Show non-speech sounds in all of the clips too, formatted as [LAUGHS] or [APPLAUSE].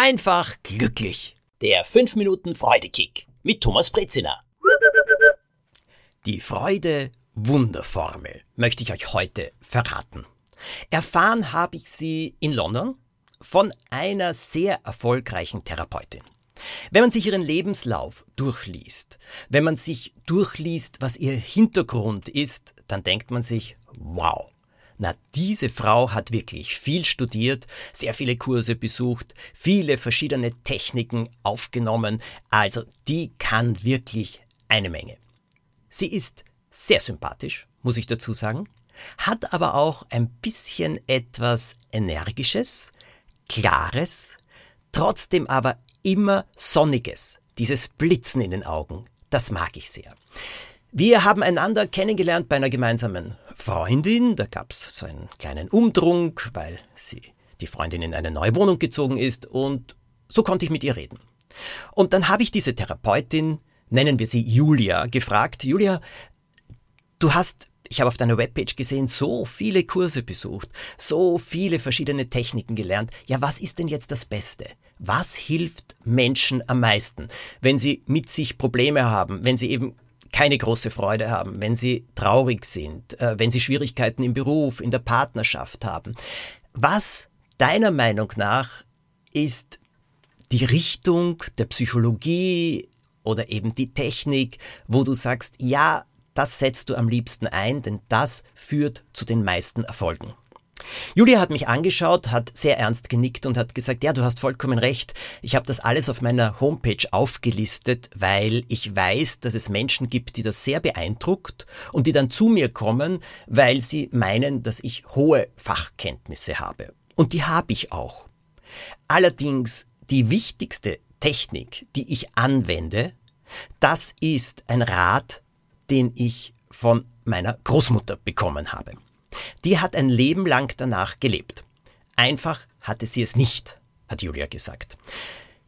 einfach glücklich. Der 5 Minuten Freudekick mit Thomas Brezina. Die Freude Wunderformel möchte ich euch heute verraten. Erfahren habe ich sie in London von einer sehr erfolgreichen Therapeutin. Wenn man sich ihren Lebenslauf durchliest, wenn man sich durchliest, was ihr Hintergrund ist, dann denkt man sich, wow, na, diese Frau hat wirklich viel studiert, sehr viele Kurse besucht, viele verschiedene Techniken aufgenommen, also die kann wirklich eine Menge. Sie ist sehr sympathisch, muss ich dazu sagen, hat aber auch ein bisschen etwas Energisches, Klares, trotzdem aber immer Sonniges, dieses Blitzen in den Augen, das mag ich sehr. Wir haben einander kennengelernt bei einer gemeinsamen Freundin. Da gab es so einen kleinen Umtrunk, weil sie, die Freundin in eine neue Wohnung gezogen ist und so konnte ich mit ihr reden. Und dann habe ich diese Therapeutin, nennen wir sie Julia, gefragt, Julia, du hast, ich habe auf deiner Webpage gesehen, so viele Kurse besucht, so viele verschiedene Techniken gelernt. Ja, was ist denn jetzt das Beste? Was hilft Menschen am meisten, wenn sie mit sich Probleme haben, wenn sie eben keine große Freude haben, wenn sie traurig sind, äh, wenn sie Schwierigkeiten im Beruf, in der Partnerschaft haben. Was deiner Meinung nach ist die Richtung der Psychologie oder eben die Technik, wo du sagst, ja, das setzt du am liebsten ein, denn das führt zu den meisten Erfolgen. Julia hat mich angeschaut, hat sehr ernst genickt und hat gesagt, ja, du hast vollkommen recht. Ich habe das alles auf meiner Homepage aufgelistet, weil ich weiß, dass es Menschen gibt, die das sehr beeindruckt und die dann zu mir kommen, weil sie meinen, dass ich hohe Fachkenntnisse habe. Und die habe ich auch. Allerdings die wichtigste Technik, die ich anwende, das ist ein Rat, den ich von meiner Großmutter bekommen habe. Die hat ein Leben lang danach gelebt. Einfach hatte sie es nicht, hat Julia gesagt.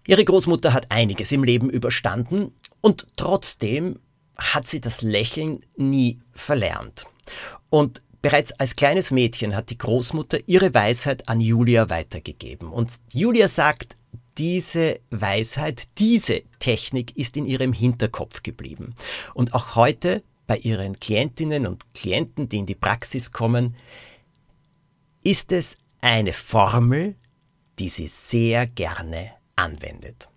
Ihre Großmutter hat einiges im Leben überstanden und trotzdem hat sie das Lächeln nie verlernt. Und bereits als kleines Mädchen hat die Großmutter ihre Weisheit an Julia weitergegeben. Und Julia sagt, diese Weisheit, diese Technik ist in ihrem Hinterkopf geblieben. Und auch heute bei ihren Klientinnen und Klienten, die in die Praxis kommen, ist es eine Formel, die sie sehr gerne anwendet.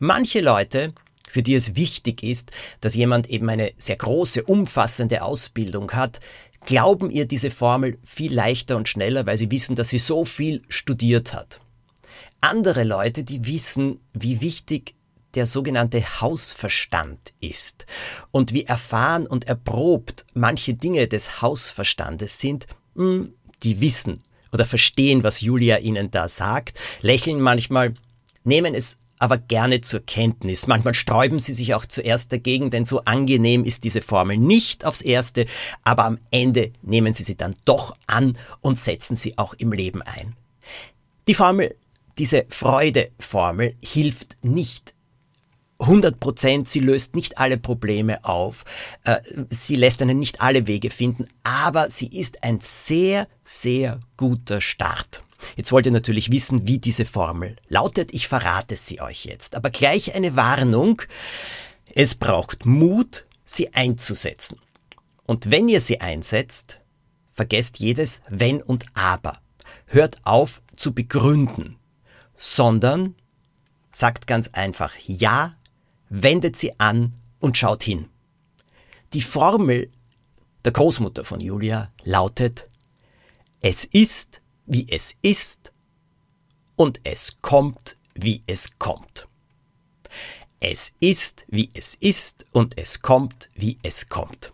Manche Leute, für die es wichtig ist, dass jemand eben eine sehr große, umfassende Ausbildung hat, glauben ihr diese Formel viel leichter und schneller, weil sie wissen, dass sie so viel studiert hat. Andere Leute, die wissen, wie wichtig der sogenannte Hausverstand ist und wie erfahren und erprobt manche Dinge des Hausverstandes sind, hm, die wissen oder verstehen, was Julia ihnen da sagt, lächeln manchmal, nehmen es aber gerne zur Kenntnis. Manchmal sträuben sie sich auch zuerst dagegen, denn so angenehm ist diese Formel nicht aufs Erste, aber am Ende nehmen sie sie dann doch an und setzen sie auch im Leben ein. Die Formel, diese Freude-Formel hilft nicht 100 Prozent, sie löst nicht alle Probleme auf, äh, sie lässt einen nicht alle Wege finden, aber sie ist ein sehr, sehr guter Start. Jetzt wollt ihr natürlich wissen, wie diese Formel lautet. Ich verrate sie euch jetzt. Aber gleich eine Warnung. Es braucht Mut, sie einzusetzen. Und wenn ihr sie einsetzt, vergesst jedes Wenn und Aber. Hört auf zu begründen, sondern sagt ganz einfach Ja wendet sie an und schaut hin. Die Formel der Großmutter von Julia lautet, es ist, wie es ist, und es kommt, wie es kommt. Es ist, wie es ist, und es kommt, wie es kommt.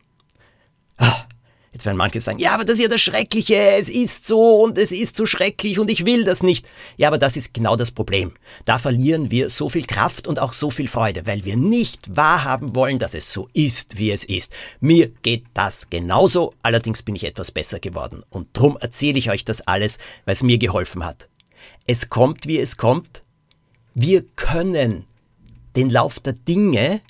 Ah, Jetzt werden manche sagen, ja, aber das ist ja das Schreckliche, es ist so und es ist so schrecklich und ich will das nicht. Ja, aber das ist genau das Problem. Da verlieren wir so viel Kraft und auch so viel Freude, weil wir nicht wahrhaben wollen, dass es so ist, wie es ist. Mir geht das genauso, allerdings bin ich etwas besser geworden. Und drum erzähle ich euch das alles, weil es mir geholfen hat. Es kommt, wie es kommt. Wir können den Lauf der Dinge,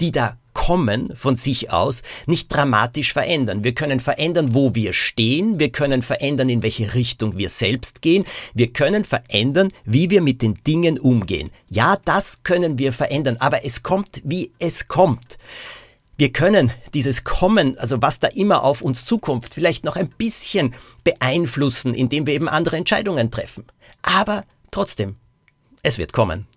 die da Kommen von sich aus nicht dramatisch verändern. Wir können verändern, wo wir stehen, wir können verändern, in welche Richtung wir selbst gehen, wir können verändern, wie wir mit den Dingen umgehen. Ja, das können wir verändern, aber es kommt, wie es kommt. Wir können dieses Kommen, also was da immer auf uns zukommt, vielleicht noch ein bisschen beeinflussen, indem wir eben andere Entscheidungen treffen. Aber trotzdem, es wird kommen.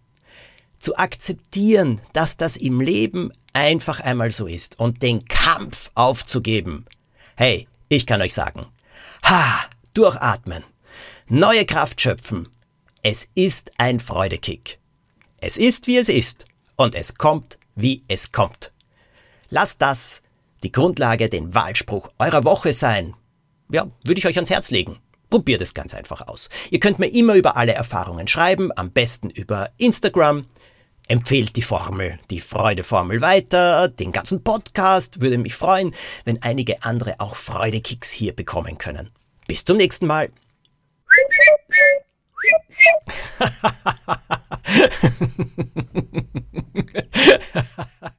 Zu akzeptieren, dass das im Leben einfach einmal so ist und den Kampf aufzugeben. Hey, ich kann euch sagen, ha, durchatmen, neue Kraft schöpfen. Es ist ein Freudekick. Es ist, wie es ist und es kommt, wie es kommt. Lasst das die Grundlage, den Wahlspruch eurer Woche sein. Ja, würde ich euch ans Herz legen. Probiert es ganz einfach aus. Ihr könnt mir immer über alle Erfahrungen schreiben, am besten über Instagram. Empfehlt die Formel, die Freude-Formel weiter, den ganzen Podcast. Würde mich freuen, wenn einige andere auch Freudekicks hier bekommen können. Bis zum nächsten Mal. [LAUGHS]